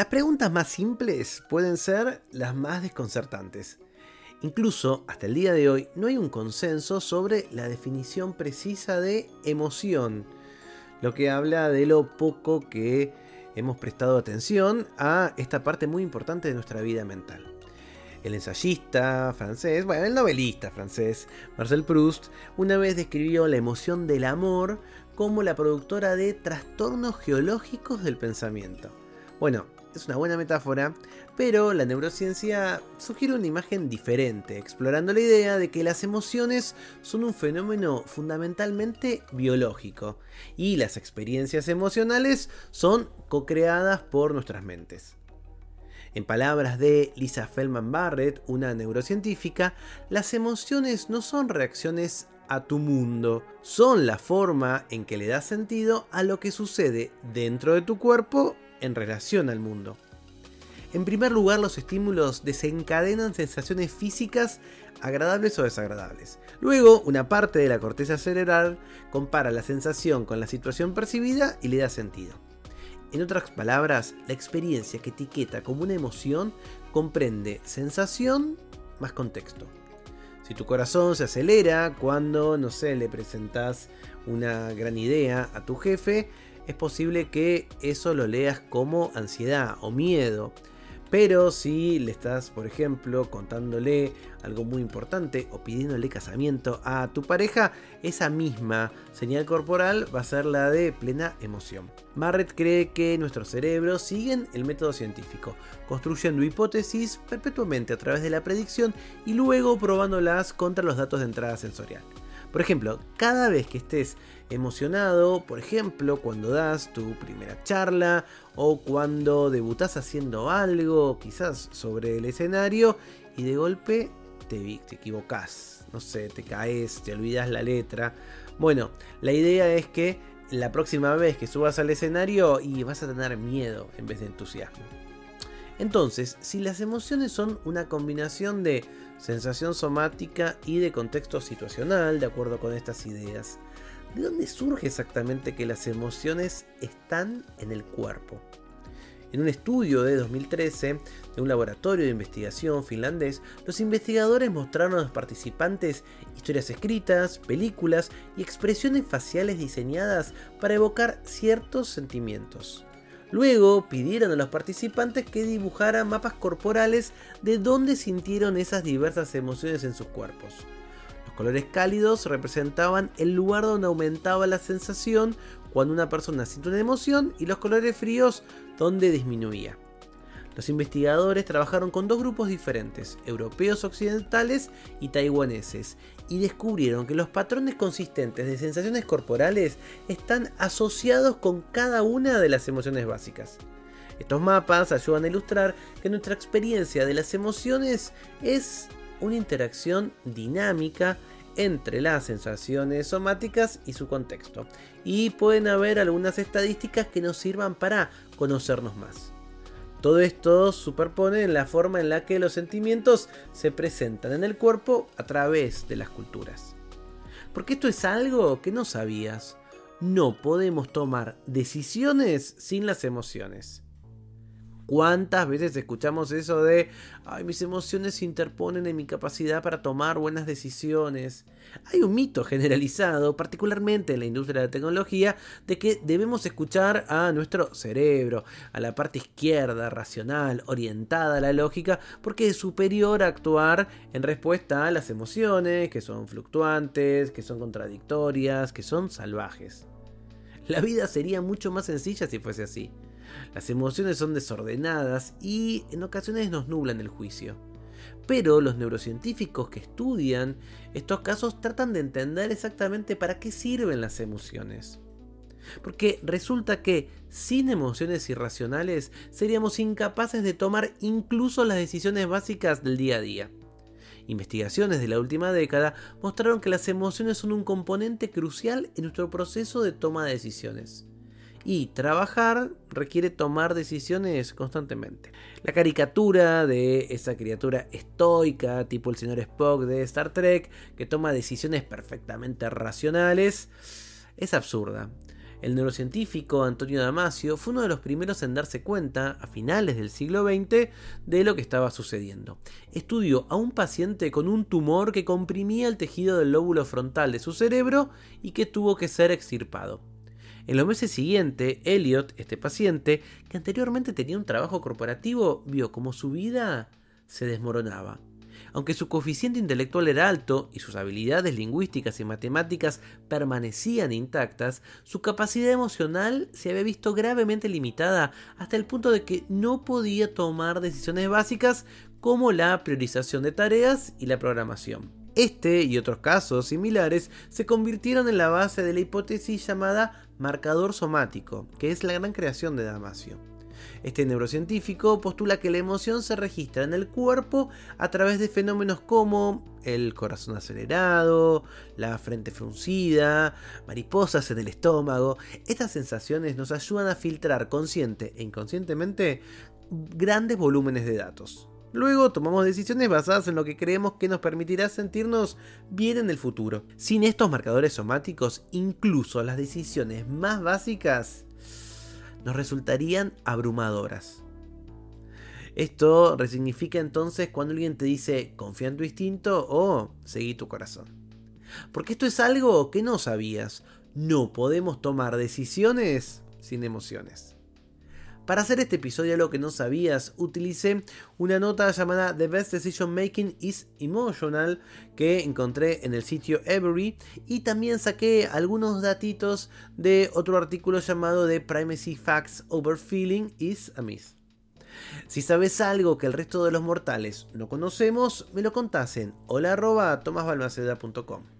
Las preguntas más simples pueden ser las más desconcertantes. Incluso hasta el día de hoy no hay un consenso sobre la definición precisa de emoción, lo que habla de lo poco que hemos prestado atención a esta parte muy importante de nuestra vida mental. El ensayista francés, bueno, el novelista francés Marcel Proust, una vez describió la emoción del amor como la productora de trastornos geológicos del pensamiento. Bueno, es una buena metáfora, pero la neurociencia sugiere una imagen diferente, explorando la idea de que las emociones son un fenómeno fundamentalmente biológico y las experiencias emocionales son co-creadas por nuestras mentes. En palabras de Lisa Feldman Barrett, una neurocientífica, las emociones no son reacciones a tu mundo, son la forma en que le das sentido a lo que sucede dentro de tu cuerpo en relación al mundo. En primer lugar, los estímulos desencadenan sensaciones físicas agradables o desagradables. Luego, una parte de la corteza cerebral compara la sensación con la situación percibida y le da sentido. En otras palabras, la experiencia que etiqueta como una emoción comprende sensación más contexto. Si tu corazón se acelera cuando, no sé, le presentas una gran idea a tu jefe, es posible que eso lo leas como ansiedad o miedo. Pero si le estás, por ejemplo, contándole algo muy importante o pidiéndole casamiento a tu pareja, esa misma señal corporal va a ser la de plena emoción. Barrett cree que nuestros cerebros siguen el método científico, construyendo hipótesis perpetuamente a través de la predicción y luego probándolas contra los datos de entrada sensorial. Por ejemplo, cada vez que estés emocionado, por ejemplo, cuando das tu primera charla o cuando debutas haciendo algo, quizás sobre el escenario, y de golpe te, te equivocas, no sé, te caes, te olvidas la letra. Bueno, la idea es que la próxima vez que subas al escenario y vas a tener miedo en vez de entusiasmo. Entonces, si las emociones son una combinación de sensación somática y de contexto situacional, de acuerdo con estas ideas. ¿De dónde surge exactamente que las emociones están en el cuerpo? En un estudio de 2013 de un laboratorio de investigación finlandés, los investigadores mostraron a los participantes historias escritas, películas y expresiones faciales diseñadas para evocar ciertos sentimientos. Luego pidieron a los participantes que dibujaran mapas corporales de dónde sintieron esas diversas emociones en sus cuerpos. Los colores cálidos representaban el lugar donde aumentaba la sensación cuando una persona siente una emoción y los colores fríos donde disminuía. Los investigadores trabajaron con dos grupos diferentes, europeos occidentales y taiwaneses, y descubrieron que los patrones consistentes de sensaciones corporales están asociados con cada una de las emociones básicas. Estos mapas ayudan a ilustrar que nuestra experiencia de las emociones es una interacción dinámica entre las sensaciones somáticas y su contexto. Y pueden haber algunas estadísticas que nos sirvan para conocernos más. Todo esto superpone en la forma en la que los sentimientos se presentan en el cuerpo a través de las culturas. Porque esto es algo que no sabías. No podemos tomar decisiones sin las emociones. ¿Cuántas veces escuchamos eso de, ay, mis emociones se interponen en mi capacidad para tomar buenas decisiones? Hay un mito generalizado, particularmente en la industria de la tecnología, de que debemos escuchar a nuestro cerebro, a la parte izquierda, racional, orientada a la lógica, porque es superior a actuar en respuesta a las emociones, que son fluctuantes, que son contradictorias, que son salvajes. La vida sería mucho más sencilla si fuese así. Las emociones son desordenadas y en ocasiones nos nublan el juicio. Pero los neurocientíficos que estudian estos casos tratan de entender exactamente para qué sirven las emociones. Porque resulta que sin emociones irracionales seríamos incapaces de tomar incluso las decisiones básicas del día a día. Investigaciones de la última década mostraron que las emociones son un componente crucial en nuestro proceso de toma de decisiones. Y trabajar requiere tomar decisiones constantemente. La caricatura de esa criatura estoica, tipo el señor Spock de Star Trek, que toma decisiones perfectamente racionales, es absurda. El neurocientífico Antonio Damasio fue uno de los primeros en darse cuenta, a finales del siglo XX, de lo que estaba sucediendo. Estudió a un paciente con un tumor que comprimía el tejido del lóbulo frontal de su cerebro y que tuvo que ser extirpado. En los meses siguientes, Elliot, este paciente, que anteriormente tenía un trabajo corporativo, vio como su vida se desmoronaba. Aunque su coeficiente intelectual era alto y sus habilidades lingüísticas y matemáticas permanecían intactas, su capacidad emocional se había visto gravemente limitada hasta el punto de que no podía tomar decisiones básicas como la priorización de tareas y la programación. Este y otros casos similares se convirtieron en la base de la hipótesis llamada marcador somático, que es la gran creación de Damasio. Este neurocientífico postula que la emoción se registra en el cuerpo a través de fenómenos como el corazón acelerado, la frente fruncida, mariposas en el estómago. Estas sensaciones nos ayudan a filtrar consciente e inconscientemente grandes volúmenes de datos. Luego tomamos decisiones basadas en lo que creemos que nos permitirá sentirnos bien en el futuro. Sin estos marcadores somáticos, incluso las decisiones más básicas nos resultarían abrumadoras. Esto resignifica entonces cuando alguien te dice confía en tu instinto o seguí tu corazón. Porque esto es algo que no sabías. No podemos tomar decisiones sin emociones. Para hacer este episodio lo que no sabías, utilicé una nota llamada The Best Decision Making is Emotional que encontré en el sitio Every y también saqué algunos datitos de otro artículo llamado The Primacy Facts Over Feeling is a Myth. Si sabes algo que el resto de los mortales no conocemos, me lo contás en hola.tomasbalmaceda.com.